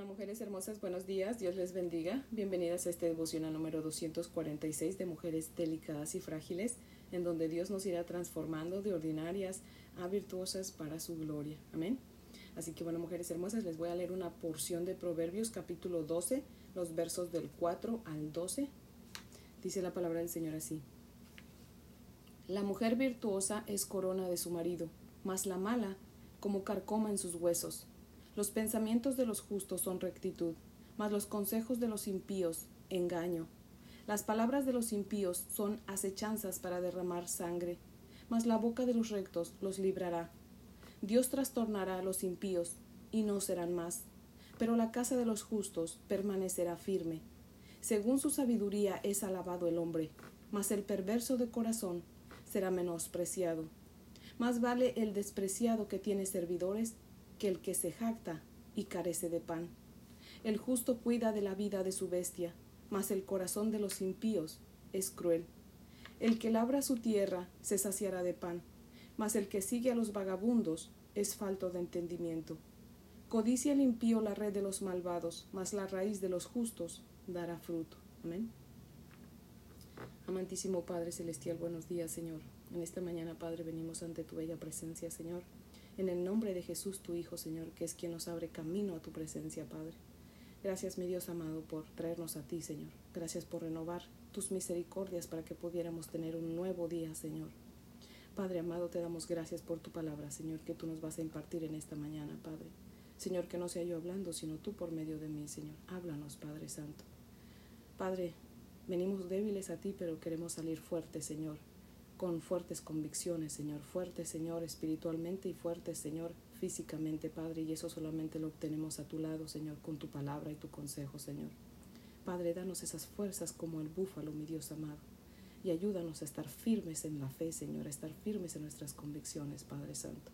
Hola mujeres hermosas, buenos días, Dios les bendiga. Bienvenidas a este devocional número 246 de mujeres delicadas y frágiles, en donde Dios nos irá transformando de ordinarias a virtuosas para su gloria. Amén. Así que bueno, mujeres hermosas, les voy a leer una porción de Proverbios capítulo 12, los versos del 4 al 12. Dice la palabra del Señor así. La mujer virtuosa es corona de su marido, mas la mala como carcoma en sus huesos. Los pensamientos de los justos son rectitud, mas los consejos de los impíos, engaño. Las palabras de los impíos son acechanzas para derramar sangre, mas la boca de los rectos los librará. Dios trastornará a los impíos, y no serán más, pero la casa de los justos permanecerá firme. Según su sabiduría es alabado el hombre, mas el perverso de corazón será menospreciado. Más vale el despreciado que tiene servidores que el que se jacta y carece de pan. El justo cuida de la vida de su bestia, mas el corazón de los impíos es cruel. El que labra su tierra se saciará de pan, mas el que sigue a los vagabundos es falto de entendimiento. Codicia el impío la red de los malvados, mas la raíz de los justos dará fruto. Amén. Amantísimo Padre Celestial, buenos días, Señor. En esta mañana, Padre, venimos ante tu bella presencia, Señor en el nombre de Jesús, tu Hijo, Señor, que es quien nos abre camino a tu presencia, Padre. Gracias, mi Dios amado, por traernos a ti, Señor. Gracias por renovar tus misericordias para que pudiéramos tener un nuevo día, Señor. Padre amado, te damos gracias por tu palabra, Señor, que tú nos vas a impartir en esta mañana, Padre. Señor, que no sea yo hablando, sino tú por medio de mí, Señor. Háblanos, Padre Santo. Padre, venimos débiles a ti, pero queremos salir fuertes, Señor con fuertes convicciones, Señor, fuertes, Señor, espiritualmente y fuertes, Señor, físicamente, Padre, y eso solamente lo obtenemos a tu lado, Señor, con tu palabra y tu consejo, Señor. Padre, danos esas fuerzas como el búfalo, mi Dios amado, y ayúdanos a estar firmes en la fe, Señor, a estar firmes en nuestras convicciones, Padre Santo.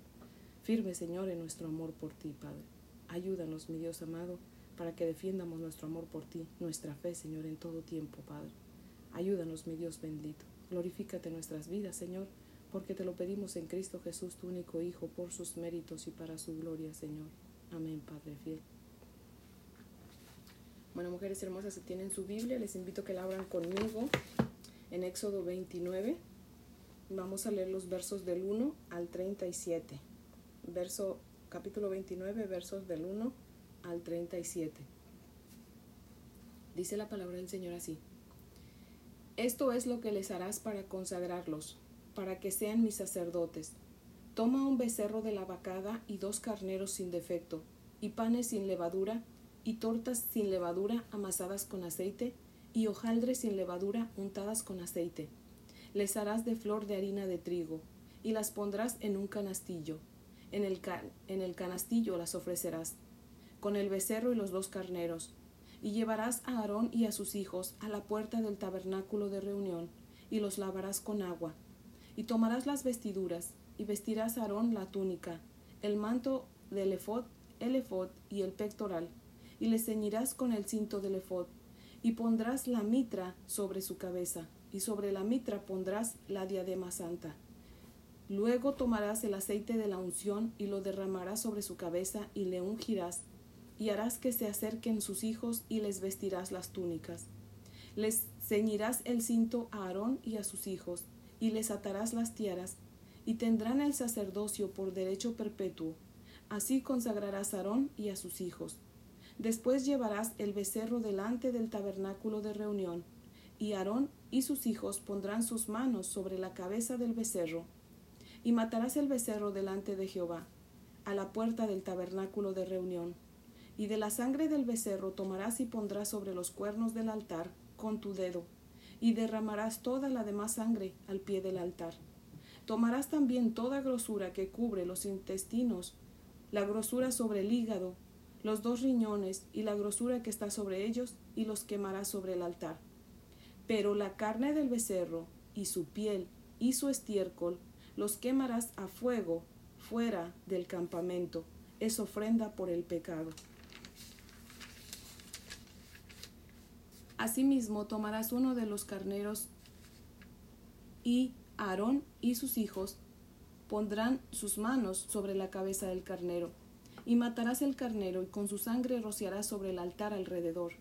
Firmes, Señor, en nuestro amor por ti, Padre. Ayúdanos, mi Dios amado, para que defiendamos nuestro amor por ti, nuestra fe, Señor, en todo tiempo, Padre. Ayúdanos, mi Dios bendito. Glorifícate nuestras vidas, Señor, porque te lo pedimos en Cristo Jesús, tu único Hijo, por sus méritos y para su gloria, Señor. Amén, Padre fiel. Bueno, mujeres hermosas, si tienen su Biblia, les invito a que la abran conmigo en Éxodo 29. Vamos a leer los versos del 1 al 37. Verso, capítulo 29, versos del 1 al 37. Dice la palabra del Señor así. Esto es lo que les harás para consagrarlos, para que sean mis sacerdotes. Toma un becerro de la vacada y dos carneros sin defecto, y panes sin levadura, y tortas sin levadura amasadas con aceite, y hojaldres sin levadura untadas con aceite. Les harás de flor de harina de trigo, y las pondrás en un canastillo. En el, en el canastillo las ofrecerás, con el becerro y los dos carneros, y llevarás a Aarón y a sus hijos a la puerta del tabernáculo de reunión, y los lavarás con agua. Y tomarás las vestiduras, y vestirás a Aarón la túnica, el manto del efod, el efod y el pectoral, y le ceñirás con el cinto del efod, y pondrás la mitra sobre su cabeza, y sobre la mitra pondrás la diadema santa. Luego tomarás el aceite de la unción y lo derramarás sobre su cabeza y le ungirás y harás que se acerquen sus hijos y les vestirás las túnicas. Les ceñirás el cinto a Aarón y a sus hijos, y les atarás las tiaras, y tendrán el sacerdocio por derecho perpetuo. Así consagrarás a Aarón y a sus hijos. Después llevarás el becerro delante del tabernáculo de reunión, y Aarón y sus hijos pondrán sus manos sobre la cabeza del becerro, y matarás el becerro delante de Jehová, a la puerta del tabernáculo de reunión y de la sangre del becerro tomarás y pondrás sobre los cuernos del altar con tu dedo, y derramarás toda la demás sangre al pie del altar. Tomarás también toda grosura que cubre los intestinos, la grosura sobre el hígado, los dos riñones y la grosura que está sobre ellos, y los quemarás sobre el altar. Pero la carne del becerro, y su piel, y su estiércol, los quemarás a fuego fuera del campamento. Es ofrenda por el pecado. Asimismo tomarás uno de los carneros y Aarón y sus hijos pondrán sus manos sobre la cabeza del carnero Y matarás el carnero y con su sangre rociarás sobre el altar alrededor.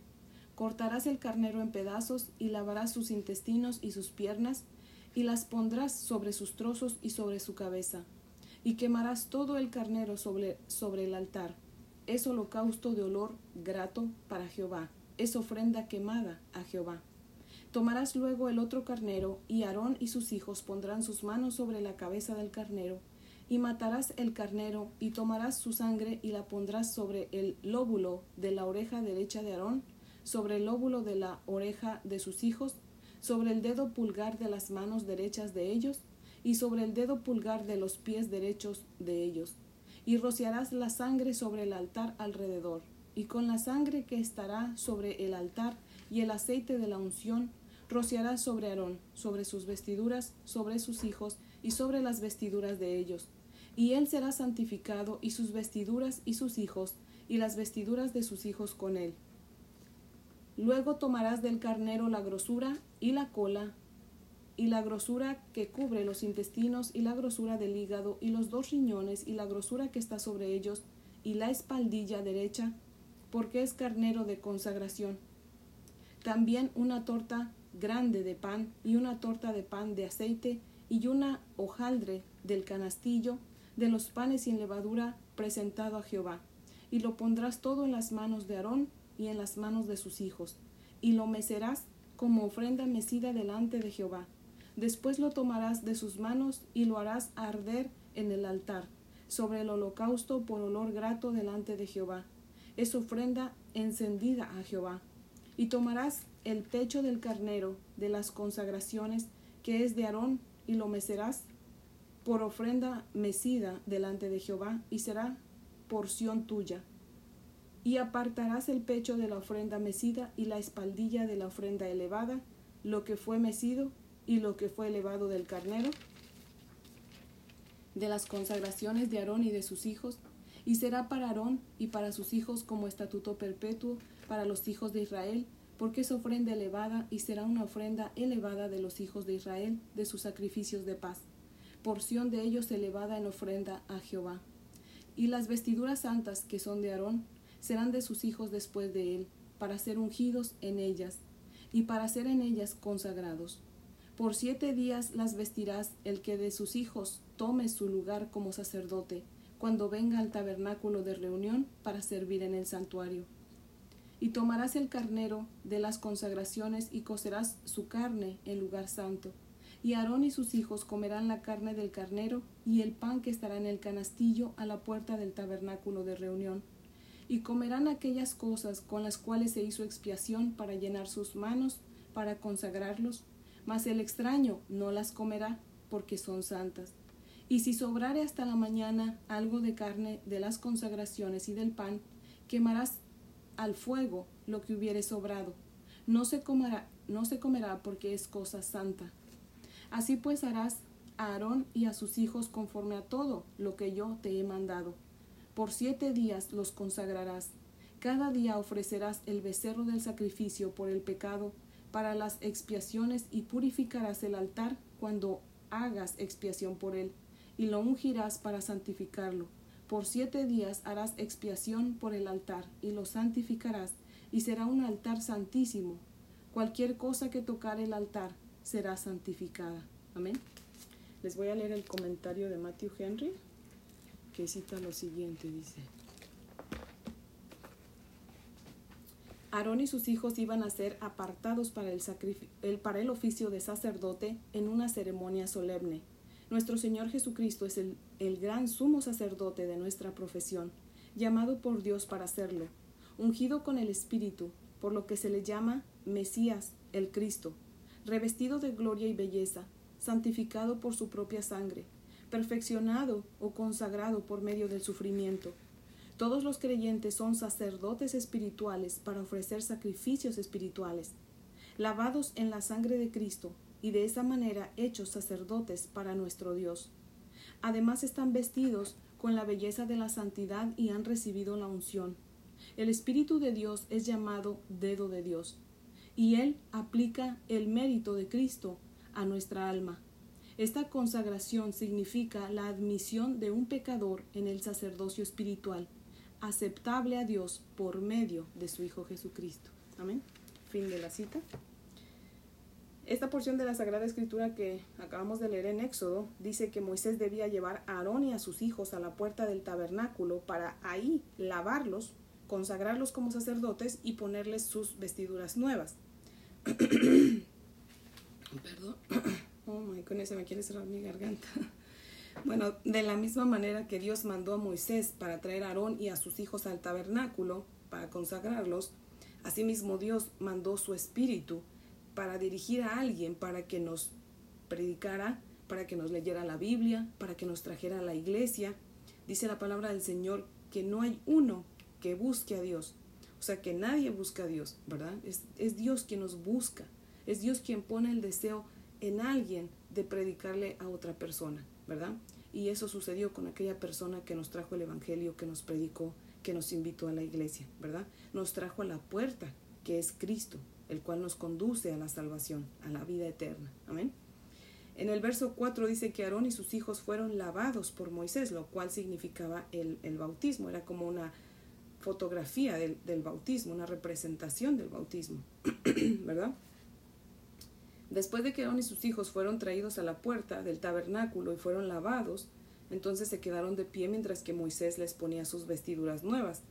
Cortarás el carnero en pedazos y lavarás sus intestinos y sus piernas y las pondrás sobre sus trozos y sobre su cabeza. Y quemarás todo el carnero sobre, sobre el altar. Es holocausto de olor grato para Jehová. Es ofrenda quemada a Jehová. Tomarás luego el otro carnero, y Aarón y sus hijos pondrán sus manos sobre la cabeza del carnero, y matarás el carnero, y tomarás su sangre y la pondrás sobre el lóbulo de la oreja derecha de Aarón, sobre el lóbulo de la oreja de sus hijos, sobre el dedo pulgar de las manos derechas de ellos, y sobre el dedo pulgar de los pies derechos de ellos. Y rociarás la sangre sobre el altar alrededor, y con la sangre que estará sobre el altar y el aceite de la unción, rociarás sobre Aarón, sobre sus vestiduras, sobre sus hijos, y sobre las vestiduras de ellos. Y él será santificado, y sus vestiduras y sus hijos, y las vestiduras de sus hijos con él Luego tomarás del carnero la grosura y la cola, y la grosura que cubre los intestinos, y la grosura del hígado, y los dos riñones, y la grosura que está sobre ellos, y la espaldilla derecha, porque es carnero de consagración. También una torta grande de pan, y una torta de pan de aceite, y una hojaldre del canastillo de los panes sin levadura presentado a Jehová. Y lo pondrás todo en las manos de Aarón, y en las manos de sus hijos, y lo mecerás como ofrenda mecida delante de Jehová. Después lo tomarás de sus manos y lo harás arder en el altar, sobre el holocausto por olor grato delante de Jehová. Es ofrenda encendida a Jehová. Y tomarás el pecho del carnero de las consagraciones, que es de Aarón, y lo mecerás por ofrenda mecida delante de Jehová, y será porción tuya y apartarás el pecho de la ofrenda mecida y la espaldilla de la ofrenda elevada, lo que fue mecido y lo que fue elevado del carnero, de las consagraciones de Aarón y de sus hijos, y será para Aarón y para sus hijos como estatuto perpetuo para los hijos de Israel, porque es ofrenda elevada y será una ofrenda elevada de los hijos de Israel, de sus sacrificios de paz, porción de ellos elevada en ofrenda a Jehová. Y las vestiduras santas que son de Aarón, serán de sus hijos después de él, para ser ungidos en ellas, y para ser en ellas consagrados. Por siete días las vestirás el que de sus hijos tome su lugar como sacerdote, cuando venga al tabernáculo de reunión para servir en el santuario. Y tomarás el carnero de las consagraciones y cocerás su carne en lugar santo. Y Aarón y sus hijos comerán la carne del carnero y el pan que estará en el canastillo a la puerta del tabernáculo de reunión y comerán aquellas cosas con las cuales se hizo expiación para llenar sus manos, para consagrarlos, mas el extraño no las comerá, porque son santas. Y si sobrare hasta la mañana algo de carne de las consagraciones y del pan, quemarás al fuego lo que hubiere sobrado. No se comerá, no se comerá porque es cosa santa. Así pues harás a Aarón y a sus hijos conforme a todo lo que yo te he mandado por siete días los consagrarás. Cada día ofrecerás el becerro del sacrificio por el pecado para las expiaciones y purificarás el altar cuando hagas expiación por él, y lo ungirás para santificarlo. Por siete días harás expiación por el altar y lo santificarás, y será un altar santísimo. Cualquier cosa que tocar el altar será santificada. Amén. Les voy a leer el comentario de Matthew Henry que cita lo siguiente, dice. Aarón y sus hijos iban a ser apartados para el, el, para el oficio de sacerdote en una ceremonia solemne. Nuestro Señor Jesucristo es el, el gran sumo sacerdote de nuestra profesión, llamado por Dios para hacerlo, ungido con el Espíritu, por lo que se le llama Mesías, el Cristo, revestido de gloria y belleza, santificado por su propia sangre, perfeccionado o consagrado por medio del sufrimiento. Todos los creyentes son sacerdotes espirituales para ofrecer sacrificios espirituales, lavados en la sangre de Cristo y de esa manera hechos sacerdotes para nuestro Dios. Además están vestidos con la belleza de la santidad y han recibido la unción. El Espíritu de Dios es llamado dedo de Dios, y Él aplica el mérito de Cristo a nuestra alma. Esta consagración significa la admisión de un pecador en el sacerdocio espiritual, aceptable a Dios por medio de su Hijo Jesucristo. Amén. Fin de la cita. Esta porción de la Sagrada Escritura que acabamos de leer en Éxodo dice que Moisés debía llevar a Aarón y a sus hijos a la puerta del tabernáculo para ahí lavarlos, consagrarlos como sacerdotes y ponerles sus vestiduras nuevas. Perdón. Oh my goodness, se me quiere cerrar mi garganta. Bueno, de la misma manera que Dios mandó a Moisés para traer a Aarón y a sus hijos al tabernáculo para consagrarlos, asimismo Dios mandó su espíritu para dirigir a alguien para que nos predicara, para que nos leyera la Biblia, para que nos trajera a la iglesia. Dice la palabra del Señor que no hay uno que busque a Dios. O sea, que nadie busca a Dios, ¿verdad? Es, Dios quien nos busca. Es Dios quien pone el deseo en alguien de predicarle a otra persona, ¿verdad? Y eso sucedió con aquella persona que nos trajo el Evangelio, que nos predicó, que nos invitó a la iglesia, ¿verdad? Nos trajo a la puerta, que es Cristo, el cual nos conduce a la salvación, a la vida eterna. Amén. En el verso 4 dice que Aarón y sus hijos fueron lavados por Moisés, lo cual significaba el, bautismo, era como una fotografía del, del bautismo, una representación del bautismo, ¿verdad? Después de que Aarón y sus hijos fueron traídos a la puerta del tabernáculo y fueron lavados, entonces se quedaron de pie mientras que Moisés les ponía sus vestiduras nuevas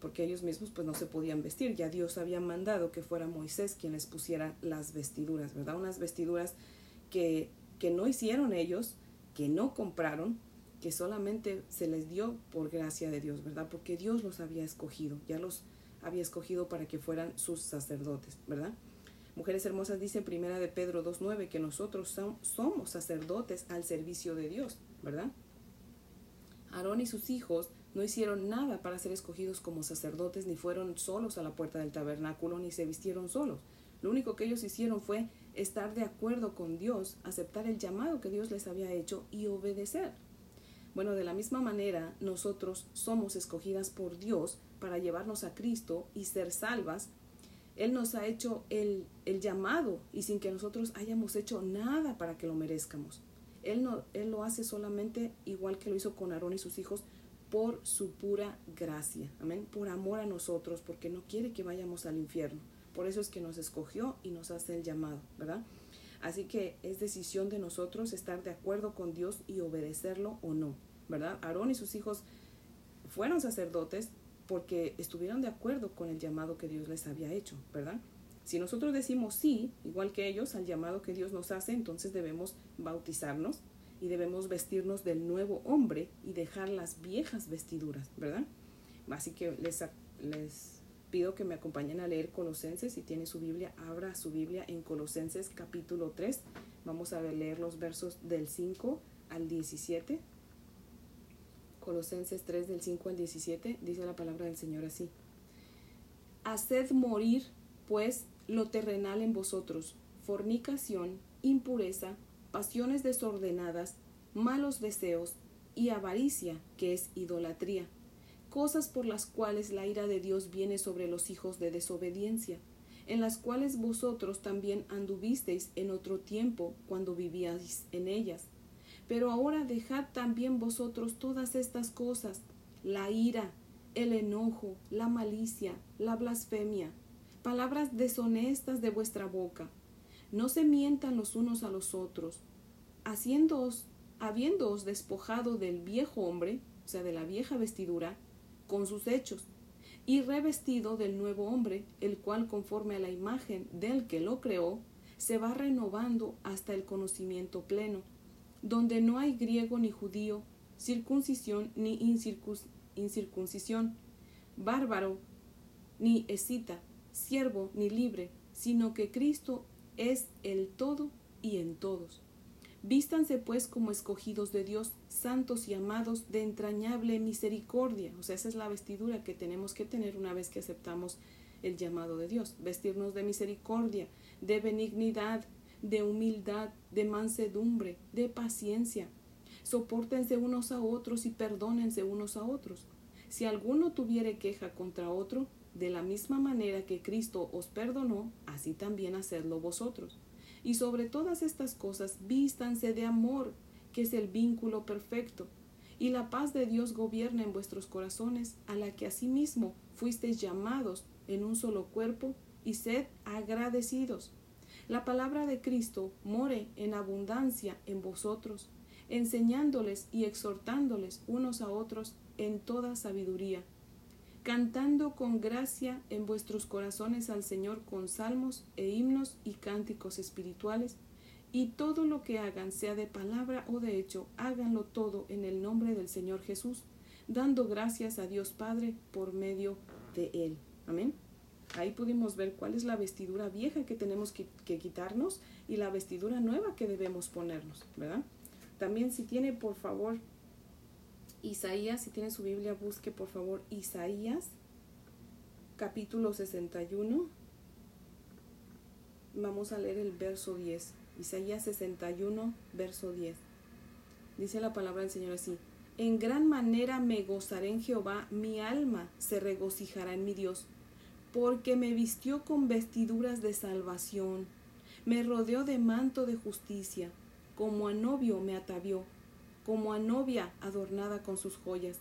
porque ellos mismos pues no se podían vestir, ya Dios había mandado que fuera Moisés quien les pusiera las vestiduras, ¿verdad? Unas vestiduras que, que no hicieron ellos, que no compraron, que solamente se les dio por gracia de Dios, ¿verdad? Porque Dios los había escogido, ya los había escogido para que fueran sus sacerdotes, ¿verdad? Mujeres hermosas dice primera de Pedro 2.9 que nosotros somos sacerdotes al servicio de Dios, ¿verdad? Aarón y sus hijos no hicieron nada para ser escogidos como sacerdotes, ni fueron solos a la puerta del tabernáculo, ni se vistieron solos. Lo único que ellos hicieron fue estar de acuerdo con Dios, aceptar el llamado que Dios les había hecho y obedecer. Bueno, de la misma manera, nosotros somos escogidas por Dios para llevarnos a Cristo y ser salvas. Él nos ha hecho el, el llamado y sin que nosotros hayamos hecho nada para que lo merezcamos. Él, no, él lo hace solamente igual que lo hizo con Aarón y sus hijos, por su pura gracia, amén, por amor a nosotros, porque no quiere que vayamos al infierno. Por eso es que nos escogió y nos hace el llamado, ¿verdad? Así que es decisión de nosotros estar de acuerdo con Dios y obedecerlo o no, ¿verdad? Aarón y sus hijos fueron sacerdotes porque estuvieron de acuerdo con el llamado que Dios les había hecho, ¿verdad? Si nosotros decimos sí, igual que ellos, al llamado que Dios nos hace, entonces debemos bautizarnos, y debemos vestirnos del nuevo hombre y dejar las viejas vestiduras, ¿verdad? Así que les, les pido que me acompañen a leer Colosenses. Si tiene su Biblia, abra su Biblia en Colosenses capítulo 3. Vamos a leer los versos del 5 al 17. Colosenses 3 del 5 al 17 dice la palabra del Señor así. Haced morir, pues, lo terrenal en vosotros, fornicación, impureza, pasiones desordenadas, malos deseos y avaricia, que es idolatría, cosas por las cuales la ira de Dios viene sobre los hijos de desobediencia, en las cuales vosotros también anduvisteis en otro tiempo cuando vivíais en ellas. Pero ahora dejad también vosotros todas estas cosas, la ira, el enojo, la malicia, la blasfemia, palabras deshonestas de vuestra boca. No se mientan los unos a los otros, haciéndoos, habiéndoos despojado del viejo hombre, o sea, de la vieja vestidura, con sus hechos, y revestido del nuevo hombre, el cual conforme a la imagen del que lo creó, se va renovando hasta el conocimiento pleno, donde no hay griego ni judío, circuncisión ni incircuncisión, bárbaro ni escita, siervo ni libre, sino que Cristo es el todo y en todos. Vístanse pues como escogidos de Dios, santos y amados de entrañable misericordia. O sea, esa es la vestidura que tenemos que tener una vez que aceptamos el llamado de Dios. Vestirnos de misericordia, de benignidad, de humildad, de mansedumbre, de paciencia. Sopórtense unos a otros y perdónense unos a otros. Si alguno tuviere queja contra otro, de la misma manera que Cristo os perdonó, así también hacedlo vosotros. Y sobre todas estas cosas vístanse de amor, que es el vínculo perfecto, y la paz de Dios gobierna en vuestros corazones, a la que asimismo fuisteis llamados en un solo cuerpo, y sed agradecidos. La palabra de Cristo more en abundancia en vosotros, enseñándoles y exhortándoles unos a otros en toda sabiduría, cantando con gracia en vuestros corazones al Señor con salmos e himnos y cánticos espirituales, y todo lo que hagan, sea de palabra o de hecho, háganlo todo en el nombre del Señor Jesús, dando gracias a Dios Padre por medio de Él. Amén. Ahí pudimos ver cuál es la vestidura vieja que tenemos que, que quitarnos y la vestidura nueva que debemos ponernos, ¿verdad? También si tiene, por favor, Isaías, si tiene su Biblia, busque por favor Isaías, capítulo 61. Vamos a leer el verso 10. Isaías 61, verso 10. Dice la palabra del Señor así. En gran manera me gozaré en Jehová, mi alma se regocijará en mi Dios, porque me vistió con vestiduras de salvación, me rodeó de manto de justicia, como a novio me atavió, como a novia adornada con sus joyas,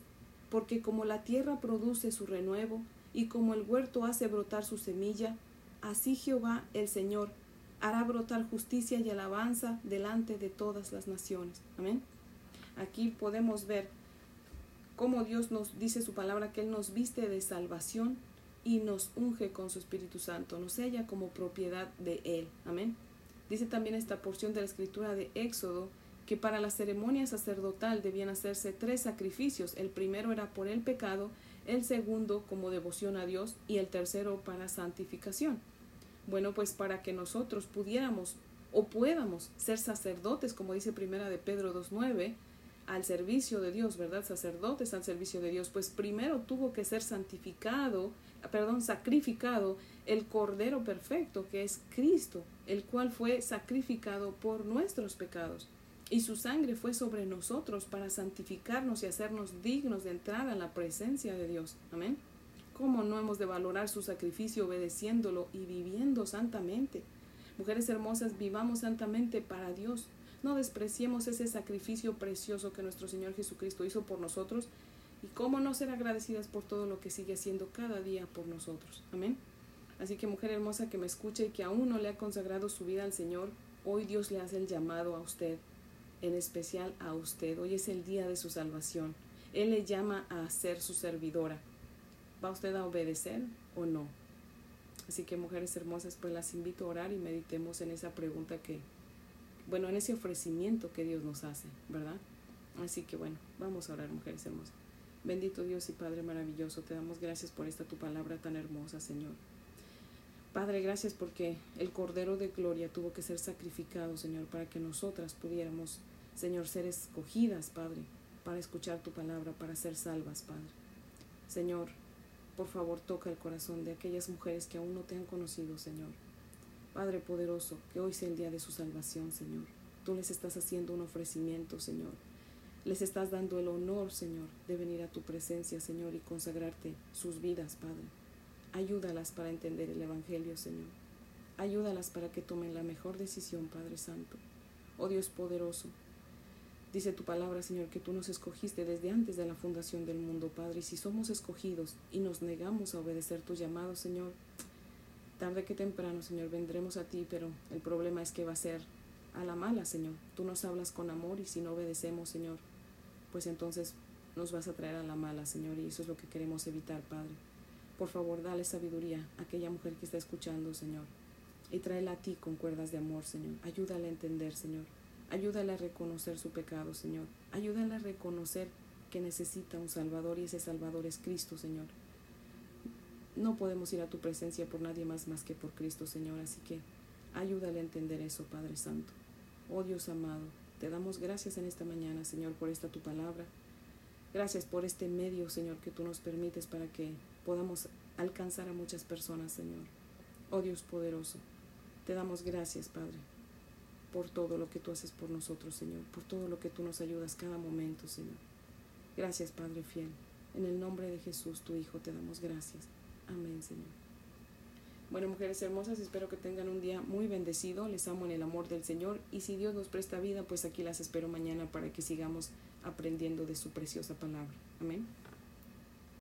porque como la tierra produce su renuevo, y como el huerto hace brotar su semilla, así Jehová el Señor hará brotar justicia y alabanza delante de todas las naciones. Amén. Aquí podemos ver cómo Dios nos dice su palabra que Él nos viste de salvación y nos unge con su Espíritu Santo, nos sella como propiedad de Él. Amén. Dice también esta porción de la escritura de Éxodo que para la ceremonia sacerdotal debían hacerse tres sacrificios. El primero era por el pecado, el segundo como devoción a Dios y el tercero para santificación. Bueno, pues para que nosotros pudiéramos o podamos ser sacerdotes, como dice primera de Pedro 2.9, al servicio de Dios, ¿verdad? Sacerdotes al servicio de Dios, pues primero tuvo que ser santificado, perdón, sacrificado el Cordero perfecto, que es Cristo, el cual fue sacrificado por nuestros pecados. Y su sangre fue sobre nosotros para santificarnos y hacernos dignos de entrar a la presencia de Dios. Amén. ¿Cómo no hemos de valorar su sacrificio obedeciéndolo y viviendo santamente? Mujeres hermosas, vivamos santamente para Dios. No despreciemos ese sacrificio precioso que nuestro Señor Jesucristo hizo por nosotros y cómo no ser agradecidas por todo lo que sigue haciendo cada día por nosotros. Amén. Así que mujer hermosa que me escuche y que aún no le ha consagrado su vida al Señor, hoy Dios le hace el llamado a usted, en especial a usted. Hoy es el día de su salvación. Él le llama a ser su servidora. ¿Va usted a obedecer o no? Así que mujeres hermosas, pues las invito a orar y meditemos en esa pregunta que, bueno, en ese ofrecimiento que Dios nos hace, ¿verdad? Así que bueno, vamos a orar, mujeres hermosas. Bendito Dios y Padre maravilloso, te damos gracias por esta tu palabra tan hermosa, Señor. Padre, gracias porque el Cordero de Gloria tuvo que ser sacrificado, Señor, para que nosotras pudiéramos, Señor, ser escogidas, Padre, para escuchar tu palabra, para ser salvas, Padre. Señor, por favor, toca el corazón de aquellas mujeres que aún no te han conocido, Señor. Padre poderoso, que hoy sea el día de su salvación, Señor. Tú les estás haciendo un ofrecimiento, Señor. Les estás dando el honor, Señor, de venir a tu presencia, Señor, y consagrarte sus vidas, Padre. Ayúdalas para entender el Evangelio, Señor. Ayúdalas para que tomen la mejor decisión, Padre Santo. Oh Dios poderoso, Dice tu palabra, Señor, que tú nos escogiste desde antes de la fundación del mundo, Padre. Y si somos escogidos y nos negamos a obedecer tu llamado, Señor, tarde que temprano, Señor, vendremos a ti, pero el problema es que va a ser a la mala, Señor. Tú nos hablas con amor y si no obedecemos, Señor, pues entonces nos vas a traer a la mala, Señor, y eso es lo que queremos evitar, Padre. Por favor, dale sabiduría a aquella mujer que está escuchando, Señor, y tráela a ti con cuerdas de amor, Señor. Ayúdale a entender, Señor Ayúdale a reconocer su pecado, Señor. Ayúdale a reconocer que necesita un Salvador y ese Salvador es Cristo, Señor. No podemos ir a tu presencia por nadie más más que por Cristo, Señor. Así que ayúdale a entender eso, Padre Santo. Oh Dios amado, te damos gracias en esta mañana, Señor, por esta tu palabra. Gracias por este medio, Señor, que tú nos permites para que podamos alcanzar a muchas personas, Señor. Oh Dios poderoso, te damos gracias, Padre por todo lo que tú haces por nosotros, Señor, por todo lo que tú nos ayudas cada momento, Señor. Gracias, Padre fiel. En el nombre de Jesús, tu Hijo, te damos gracias. Amén, Señor. Bueno, mujeres hermosas, espero que tengan un día muy bendecido. Les amo en el amor del Señor. Y si Dios nos presta vida, pues aquí las espero mañana para que sigamos aprendiendo de su preciosa palabra. Amén.